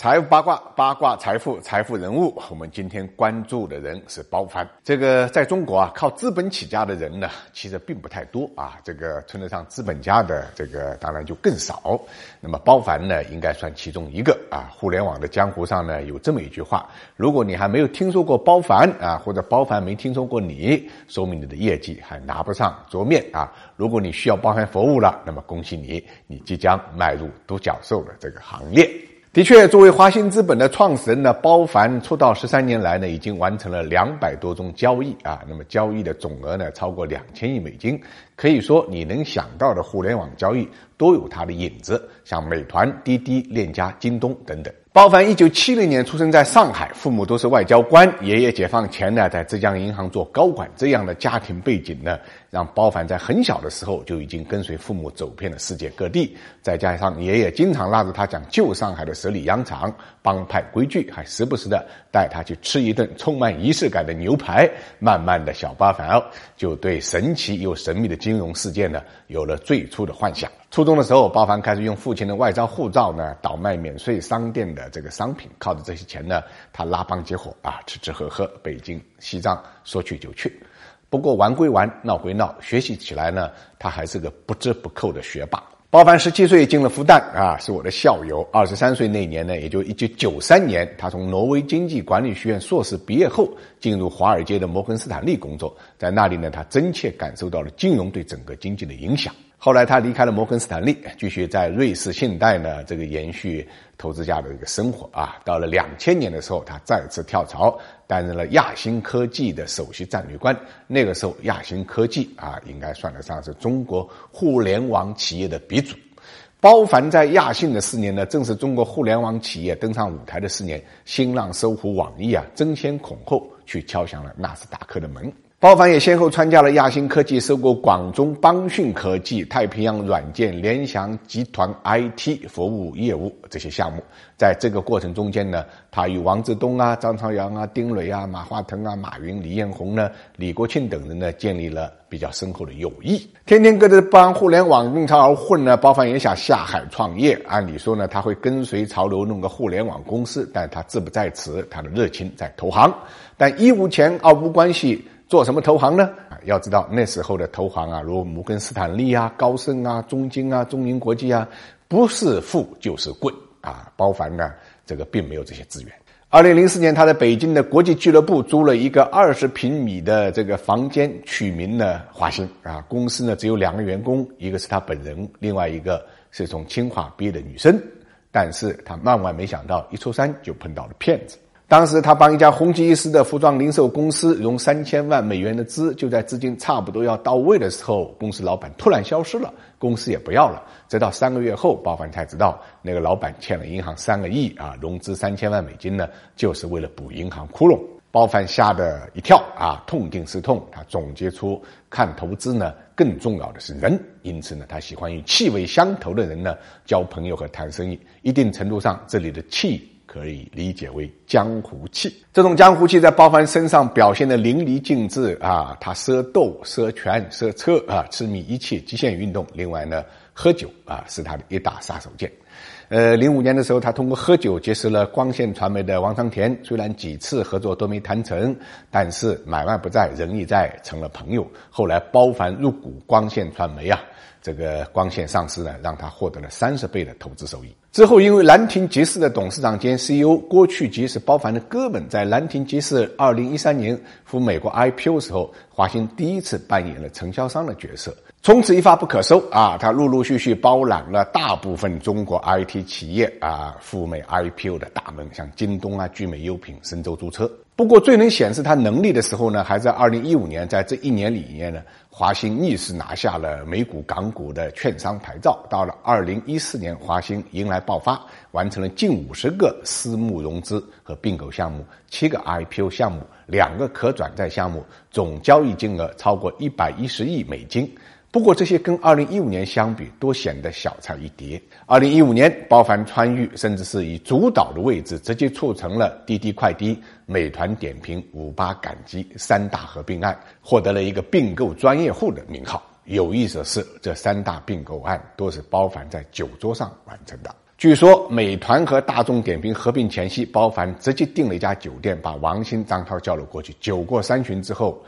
财富八卦，八卦财富，财富人物。我们今天关注的人是包凡。这个在中国啊，靠资本起家的人呢，其实并不太多啊。这个称得上资本家的，这个当然就更少。那么包凡呢，应该算其中一个啊。互联网的江湖上呢，有这么一句话：如果你还没有听说过包凡啊，或者包凡没听说过你，说明你的业绩还拿不上桌面啊。如果你需要包凡服务了，那么恭喜你，你即将迈入独角兽的这个行列。的确，作为华兴资本的创始人呢，包凡出道十三年来呢，已经完成了两百多宗交易啊。那么交易的总额呢，超过两千亿美金。可以说，你能想到的互联网交易都有它的影子，像美团、滴滴、链家、京东等等。包凡一九七零年出生在上海，父母都是外交官，爷爷解放前呢在浙江银行做高管。这样的家庭背景呢，让包凡在很小的时候就已经跟随父母走遍了世界各地。再加上爷爷经常拉着他讲旧上海的十里洋场、帮派规矩，还时不时的带他去吃一顿充满仪式感的牛排。慢慢的小包凡就对神奇又神秘的金融世界呢有了最初的幻想。初中的时候，包凡开始用父亲的外招护照呢，倒卖免税商店的这个商品，靠着这些钱呢，他拉帮结伙啊，吃吃喝喝，北京、西藏说去就去。不过玩归玩，闹归闹，学习起来呢，他还是个不折不扣的学霸。包凡十七岁进了复旦啊，是我的校友。二十三岁那年呢，也就一九九三年，他从挪威经济管理学院硕士毕业后，进入华尔街的摩根斯坦利工作，在那里呢，他真切感受到了金融对整个经济的影响。后来他离开了摩根斯坦利，继续在瑞士信贷呢这个延续投资家的一个生活啊。到了两千年的时候，他再次跳槽，担任了亚星科技的首席战略官。那个时候，亚星科技啊，应该算得上是中国互联网企业的鼻祖。包凡在亚信的四年呢，正是中国互联网企业登上舞台的四年。新浪、搜狐、网易啊，争先恐后去敲响了纳斯达克的门。包凡也先后参加了亚星科技收购广中邦讯科技、太平洋软件、联想集团 IT 服务业务这些项目。在这个过程中间呢，他与王志东啊、张朝阳啊、丁磊啊、马化腾啊、马云、李彦宏呢、李国庆等人呢，建立了比较深厚的友谊。天天跟着帮互联网弄潮儿混呢，包凡也想下海创业。按理说呢，他会跟随潮流弄个互联网公司，但他志不在此，他的热情在投行。但一无钱，二无关系。做什么投行呢？啊，要知道那时候的投行啊，如摩根斯坦利啊、高盛啊、中金啊、中银国际啊，不是富就是贵啊。包凡呢，这个并没有这些资源。二零零四年，他在北京的国际俱乐部租了一个二十平米的这个房间，取名呢华兴啊。公司呢只有两个员工，一个是他本人，另外一个是从清华毕业的女生。但是他万万没想到，一出山就碰到了骗子。当时他帮一家红极一时的服装零售公司融三千万美元的资，就在资金差不多要到位的时候，公司老板突然消失了，公司也不要了。直到三个月后，包凡才知道那个老板欠了银行三个亿啊，融资三千万美金呢，就是为了补银行窟窿。包凡吓得一跳啊，痛定思痛，他总结出看投资呢，更重要的是人，因此呢，他喜欢与气味相投的人呢交朋友和谈生意。一定程度上，这里的气。可以理解为江湖气，这种江湖气在包凡身上表现的淋漓尽致啊！他涉斗、涉拳、涉车啊，痴迷一切极限运动。另外呢，喝酒啊是他的一大杀手锏。呃，零五年的时候，他通过喝酒结识了光线传媒的王长田，虽然几次合作都没谈成，但是买卖不在，人亦在，成了朋友。后来包凡入股光线传媒啊。这个光线上市呢，让他获得了三十倍的投资收益。之后，因为兰亭集市的董事长兼 CEO 郭去集是包凡的哥们，在兰亭集市二零一三年赴美国 IPO 时候，华兴第一次扮演了承销商的角色，从此一发不可收啊！他陆陆续续包揽了大部分中国 IT 企业啊赴美 IPO 的大门，像京东啊、聚美优品、神州租车。不过，最能显示他能力的时候呢，还在二零一五年，在这一年里面呢，华兴逆势拿下了美股、港股的券商牌照。到了二零一四年，华兴迎来爆发，完成了近五十个私募融资和并购项目，七个 IPO 项目，两个可转债项目，总交易金额超过一百一十亿美金。不过这些跟二零一五年相比，都显得小菜一碟。二零一五年，包凡川渝甚至是以主导的位置，直接促成了滴滴快滴、美团点评、五八赶集三大合并案，获得了一个并购专业户的名号。有意思的是，这三大并购案都是包凡在酒桌上完成的。据说美团和大众点评合并前夕，包凡直接订了一家酒店，把王兴、张涛叫了过去。酒过三巡之后，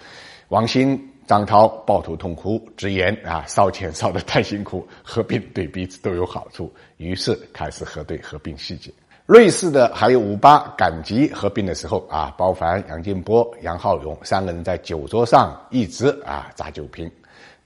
王兴、张涛抱头痛哭，直言啊，烧钱烧得太辛苦，合并对彼此都有好处。于是开始核对合并细节。瑞士的还有五八、赶集合并的时候啊，包凡、杨建波、杨浩勇三个人在酒桌上一直啊砸酒瓶。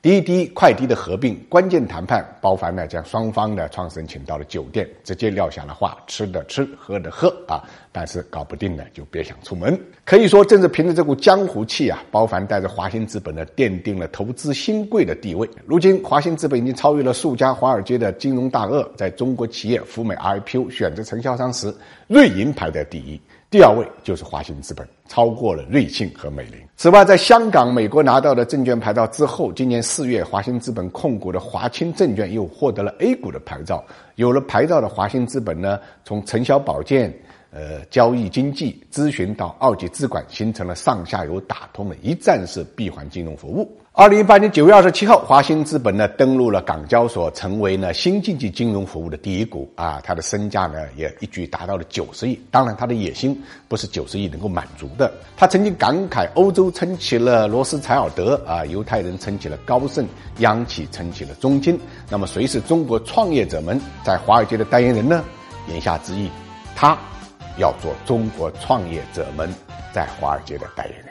滴滴快滴的合并关键谈判，包凡呢将双方的创始人请到了酒店，直接撂下了话：吃的吃，喝的喝啊！但是搞不定呢，就别想出门。可以说，正是凭着这股江湖气啊，包凡带着华兴资本呢，奠定了投资新贵的地位。如今，华兴资本已经超越了数家华尔街的金融大鳄，在中国企业赴美 IPO 选择承销商时，瑞银排在第一。第二位就是华兴资本，超过了瑞信和美林。此外，在香港、美国拿到的证券牌照之后，今年四月，华兴资本控股的华清证券又获得了 A 股的牌照。有了牌照的华兴资本呢，从承销保荐、呃交易经济、咨询到二级资管，形成了上下游打通的一站式闭环金融服务。二零一八年九月二十七号，华兴资本呢登陆了港交所，成为呢新经济金融服务的第一股啊，它的身价呢也一举达到了九十亿。当然，它的野心不是九十亿能够满足的。他曾经感慨：欧洲撑起了罗斯柴尔德啊，犹太人撑起了高盛，央企撑起了中金。那么，谁是中国创业者们在华尔街的代言人呢？言下之意，他要做中国创业者们在华尔街的代言人。